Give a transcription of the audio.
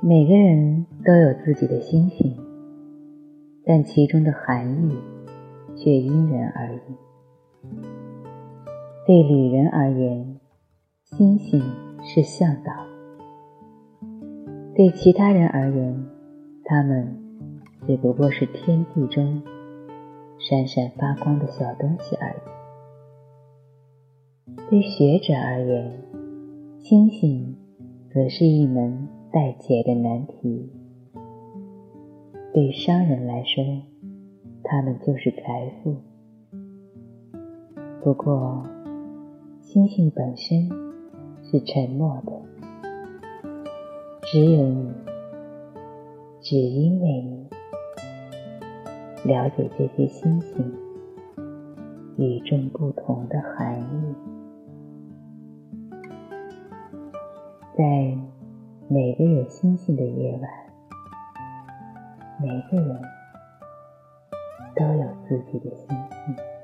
每个人都有自己的星星，但其中的含义却因人而异。对旅人而言，星星是向导；对其他人而言，他们只不过是天地中闪闪发光的小东西而已。对学者而言，星星则是一门。待解的难题，对商人来说，他们就是财富。不过，星星本身是沉默的，只有你，只因为你了解这些星星与众不同的含义，在。每个有星星的夜晚，每个人都有自己的星星。